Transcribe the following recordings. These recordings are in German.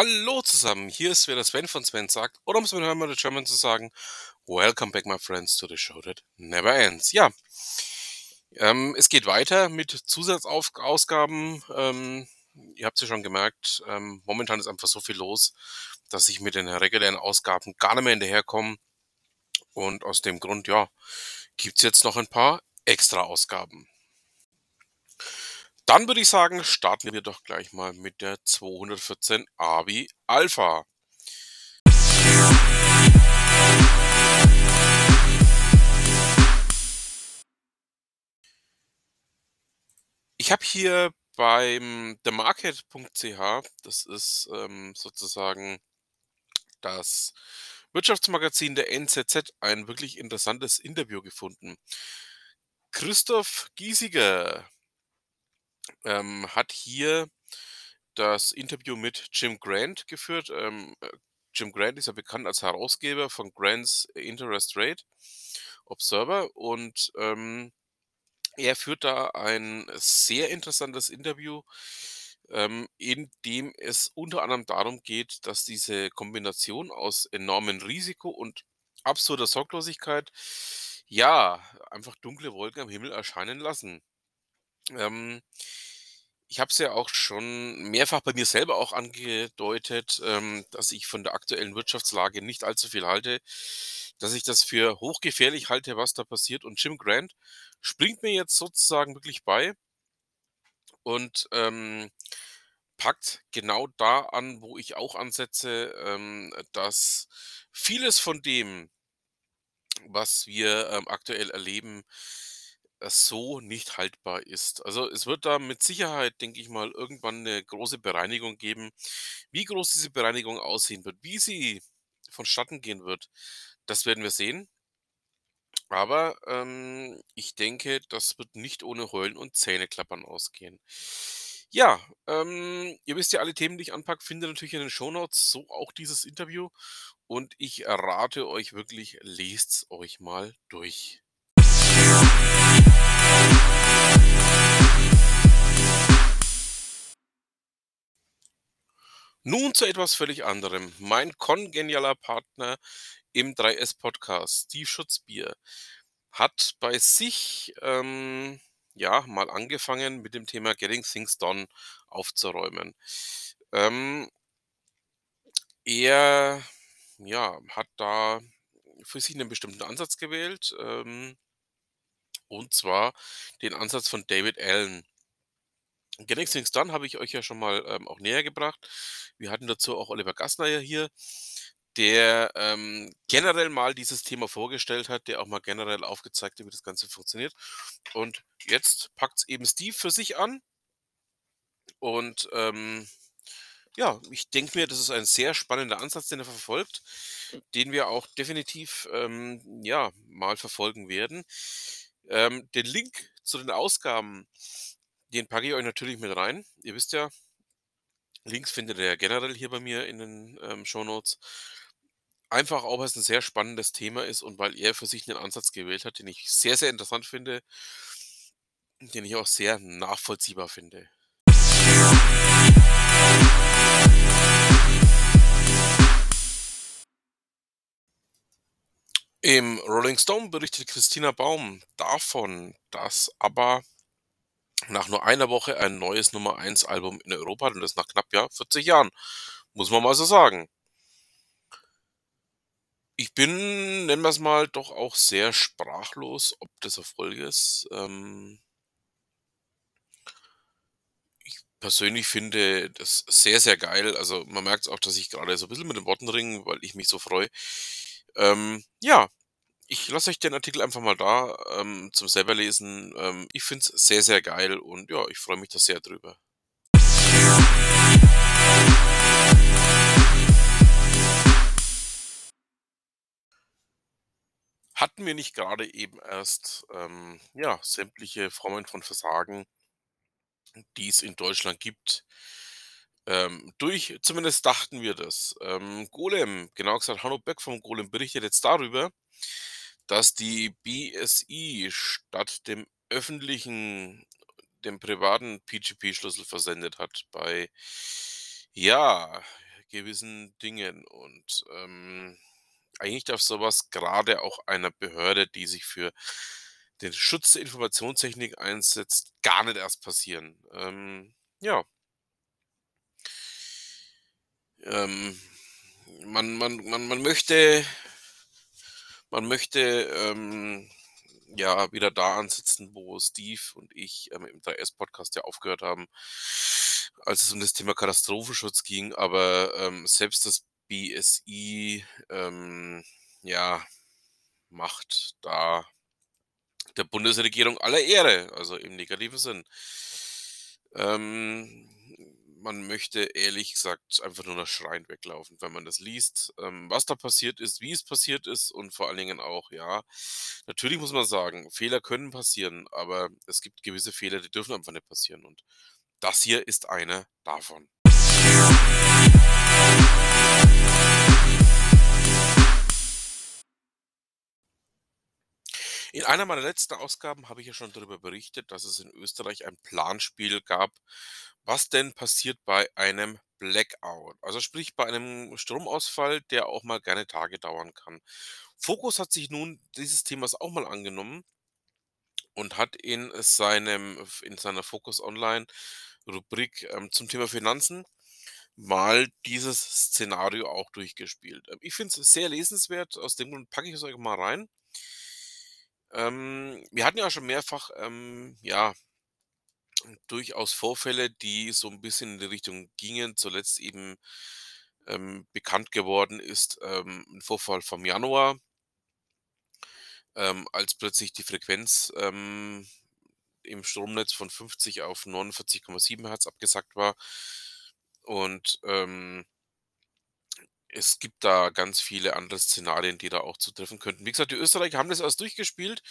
Hallo zusammen, hier ist wieder Sven von Sven sagt, oder um es mit Hermann German zu sagen, Welcome back my friends to the show that never ends. Ja, ähm, es geht weiter mit Zusatzausgaben. Ähm, ihr habt es ja schon gemerkt, ähm, momentan ist einfach so viel los, dass ich mit den regulären Ausgaben gar nicht mehr hinterherkomme. Und aus dem Grund, ja, gibt's jetzt noch ein paar extra Ausgaben. Dann würde ich sagen, starten wir doch gleich mal mit der 214 AVI Alpha. Ich habe hier beim themarket.ch, das ist ähm, sozusagen das Wirtschaftsmagazin der NZZ, ein wirklich interessantes Interview gefunden. Christoph Giesiger ähm, hat hier das Interview mit Jim Grant geführt. Ähm, äh, Jim Grant ist ja bekannt als Herausgeber von Grant's Interest Rate Observer und ähm, er führt da ein sehr interessantes Interview, ähm, in dem es unter anderem darum geht, dass diese Kombination aus enormem Risiko und absurder Sorglosigkeit ja einfach dunkle Wolken am Himmel erscheinen lassen. Ähm, ich habe es ja auch schon mehrfach bei mir selber auch angedeutet, ähm, dass ich von der aktuellen Wirtschaftslage nicht allzu viel halte, dass ich das für hochgefährlich halte, was da passiert. Und Jim Grant springt mir jetzt sozusagen wirklich bei und ähm, packt genau da an, wo ich auch ansetze, ähm, dass vieles von dem, was wir ähm, aktuell erleben, so nicht haltbar ist. Also es wird da mit Sicherheit, denke ich mal, irgendwann eine große Bereinigung geben. Wie groß diese Bereinigung aussehen wird, wie sie vonstatten gehen wird, das werden wir sehen. Aber ähm, ich denke, das wird nicht ohne Heulen und Zähneklappern ausgehen. Ja, ähm, ihr wisst ja, alle Themen, die ich anpacke, findet ihr natürlich in den Shownotes, so auch dieses Interview. Und ich rate euch wirklich, lest's euch mal durch. Nun zu etwas völlig anderem. Mein kongenialer Partner im 3S-Podcast, Steve Schutzbier, hat bei sich ähm, ja mal angefangen mit dem Thema Getting Things Done aufzuräumen. Ähm, er ja, hat da für sich einen bestimmten Ansatz gewählt, ähm, und zwar den Ansatz von David Allen. Getting Things Done habe ich euch ja schon mal ähm, auch näher gebracht. Wir hatten dazu auch Oliver Gassner ja hier, der ähm, generell mal dieses Thema vorgestellt hat, der auch mal generell aufgezeigt hat, wie das Ganze funktioniert. Und jetzt packt es eben Steve für sich an. Und ähm, ja, ich denke mir, das ist ein sehr spannender Ansatz, den er verfolgt, den wir auch definitiv ähm, ja, mal verfolgen werden. Ähm, den Link zu den Ausgaben den packe ich euch natürlich mit rein. Ihr wisst ja, Links findet ihr generell hier bei mir in den ähm, Shownotes. Einfach auch, weil es ein sehr spannendes Thema ist und weil er für sich einen Ansatz gewählt hat, den ich sehr, sehr interessant finde, den ich auch sehr nachvollziehbar finde. Im Rolling Stone berichtet Christina Baum davon, dass aber nach nur einer Woche ein neues Nummer 1 Album in Europa und das nach knapp ja 40 Jahren. Muss man mal so sagen. Ich bin, nennen wir es mal, doch auch sehr sprachlos, ob das Erfolg ist. Ähm ich persönlich finde das sehr, sehr geil. Also man merkt auch, dass ich gerade so ein bisschen mit den Worten ringe, weil ich mich so freue. Ähm, ja, ich lasse euch den Artikel einfach mal da ähm, zum selberlesen. Ähm, ich finde es sehr, sehr geil und ja, ich freue mich da sehr drüber. Hatten wir nicht gerade eben erst ähm, ja, sämtliche Formen von Versagen, die es in Deutschland gibt? Ähm, durch, zumindest dachten wir das. Ähm, Golem, genau gesagt, Hanno Beck vom Golem berichtet jetzt darüber, dass die BSI statt dem öffentlichen dem privaten PGP-Schlüssel versendet hat bei, ja, gewissen Dingen und, ähm, eigentlich darf so was grade auch einer Behörde, die sich für den Schutz der Informationstechnik einsetzt, gar nicht erst passieren. Ähm, ja. Ähm, man man man man möchte man möchte, ähm, ja, wieder da ansetzen, wo Steve und ich, ähm, im 3S Podcast ja aufgehört haben, als es um das Thema Katastrophenschutz ging. Aber, ähm, selbst das BSI, ähm, ja, macht da der Bundesregierung alle Ehre, also im negativen Sinn. Ähm, man möchte ehrlich gesagt einfach nur noch schreiend weglaufen, wenn man das liest, ähm, was da passiert ist, wie es passiert ist und vor allen Dingen auch, ja natürlich muss man sagen, Fehler können passieren, aber es gibt gewisse Fehler, die dürfen einfach nicht passieren und das hier ist einer davon. In einer meiner letzten Ausgaben habe ich ja schon darüber berichtet, dass es in Österreich ein Planspiel gab, was denn passiert bei einem Blackout, also sprich bei einem Stromausfall, der auch mal gerne Tage dauern kann. Focus hat sich nun dieses Themas auch mal angenommen und hat in seinem in seiner Focus Online Rubrik, ähm, zum Thema Finanzen mal dieses Szenario auch durchgespielt. Ähm, ich finde es sehr lesenswert, aus dem Grund packe ich es euch mal rein. Ähm, wir hatten ja schon mehrfach, ähm, ja durchaus Vorfälle, die so 'n bisschen in die Richtung gingen. Zuletzt eben, ähm, bekannt geworden ist, ähm, 'n Vorfall vom Januar ähm, als plötzlich die Frequenz, ähm, im Stromnetz von 50 auf 49,7 Hertz abgesackt war. Und, ähm es gibt da ganz viele andere Szenarien, die da auch zutreffen könnten. Wie gesagt, die Österreicher haben das alles durchgespielt,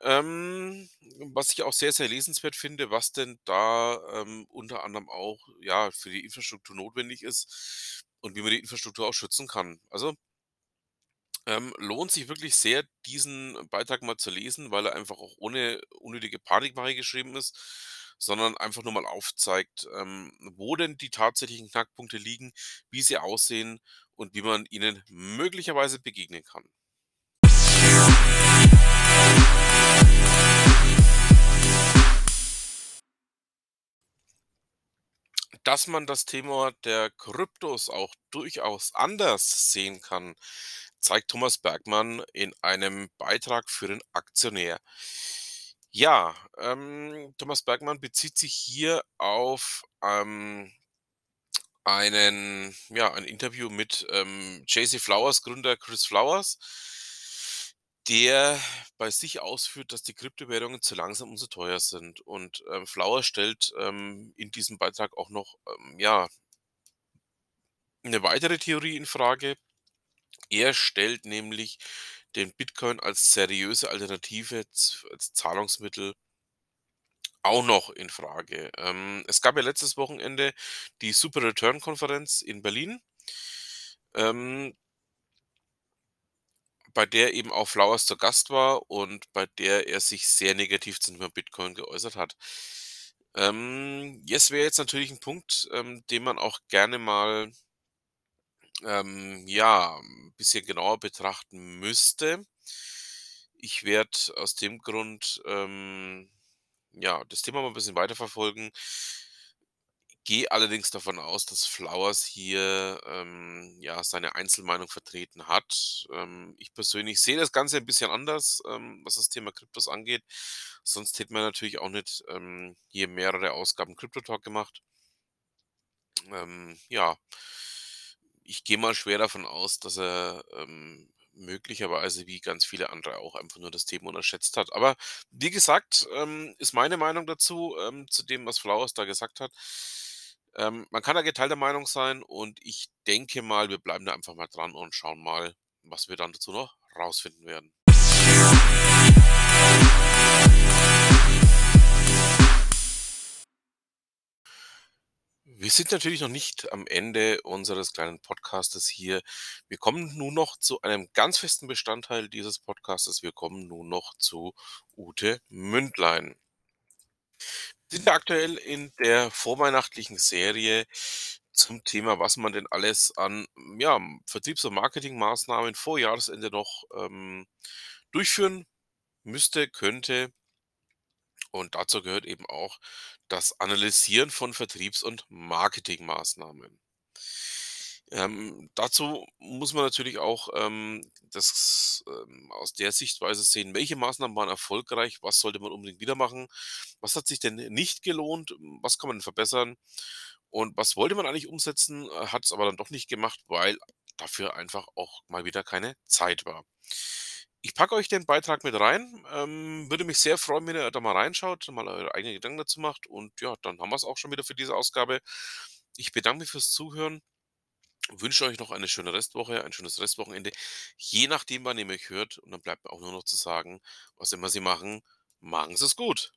ähm, was ich auch sehr, sehr lesenswert finde, was denn da, ähm, unter anderem auch, ja, für die Infrastruktur notwendig ist und wie man die Infrastruktur auch schützen kann. Also ähm, lohnt sich wirklich sehr, diesen Beitrag mal zu lesen, weil er einfach auch ohne unnötige Panikmache geschrieben ist, sondern einfach nur mal aufzeigt, ähm, wo denn die tatsächlichen Knackpunkte liegen, wie sie aussehen und wie man ihnen möglicherweise begegnen kann. Dass man das Thema der Kryptos auch durchaus anders sehen kann, zeigt Thomas Bergmann in einem Beitrag für den Aktionär. Ja, ähm, Thomas Bergmann bezieht sich hier auf, ähm einen ja, ein Interview mit, ähm, JC Flowers Gründer Chris Flowers der bei sich ausführt, dass die Kryptowährungen zu langsam und zu teuer sind. Und, ähm, Flowers stellt, ähm, in diesem Beitrag auch noch, ähm, ja 'ne weitere Theorie infrage. Er stellt nämlich den Bitcoin als seriöse Alternative als Zahlungsmittel auch noch infrage. Ähm, es gab ja letztes Wochenende die Super Return Konferenz in Berlin ähm bei der eben auch Flowers zu Gast war und bei der er sich sehr negativ zum Thema Bitcoin geäußert hat. Ähm, jetzt wäre jetzt natürlich 'n Punkt, ähm, den man auch gerne mal ähm, ja, 'n bisschen genauer betrachten müsste. Ich werde aus dem Grund, ähm, ja, das Thema mal 'n bisschen weiterverfolgen. Gehe allerdings davon aus, dass Flowers hier, ähm, ja, seine Einzelmeinung vertreten hat. Ähm, ich persönlich sehe das Ganze 'n bisschen anders, ähm, was das Thema Kryptos angeht. Sonst hätten wir natürlich auch nicht, ähm, hier mehrere Ausgaben Krypto Talk gemacht. Ja. Ich gehe mal schwer davon aus, dass er, ähm, möglicherweise wie ganz viele andere auch einfach nur das Thema unterschätzt hat. Aber wie gesagt, ähm, ist meine Meinung dazu, ähm, zu dem, was Flowers da gesagt hat. Ähm, man kann da geteilter Meinung sein und ich denke mal, wir bleiben da einfach mal dran und schauen mal, was wir dann dazu noch rausfinden werden. Wir sind natürlich noch nicht am Ende unseres kleinen Podcastes hier. Wir kommen nun noch zu einem ganz festen Bestandteil dieses Podcastes. Wir kommen nun noch zu Ute Mündlein. Sind wir aktuell in der vorweihnachtlichen Serie zum Thema, was man denn alles an, ja, Vertriebs und Marketingmaßnahmen vor Jahresende noch, ähm, durchführen müsste, könnte. Und dazu gehört eben auch das Analysieren von Vertriebs und Marketingmaßnahmen. Ähm, dazu muss man natürlich auch, ähm, das, ähm, aus der Sichtweise sehen, welche Maßnahmen waren erfolgreich, was sollte man unbedingt wieder machen, was hat sich denn nicht gelohnt, was kann man verbessern und was wollte man eigentlich umsetzen, hat es aber dann doch nicht gemacht, weil dafür einfach auch mal wieder keine Zeit war. Ich packe euch den Beitrag mit rein. Ähm, würde mich sehr freuen, wenn ihr da mal reinschaut, mal eure eigenen Gedanken dazu macht. Und ja, dann haben wir es auch schon wieder für diese Ausgabe. Ich bedanke mich fürs Zuhören, wünsche euch noch eine schöne Restwoche, ein schönes Restwochenende, je nachdem, wann ihr mich hört. Und dann bleibt mir auch nur noch zu sagen, was immer Sie machen, machen Sie es gut.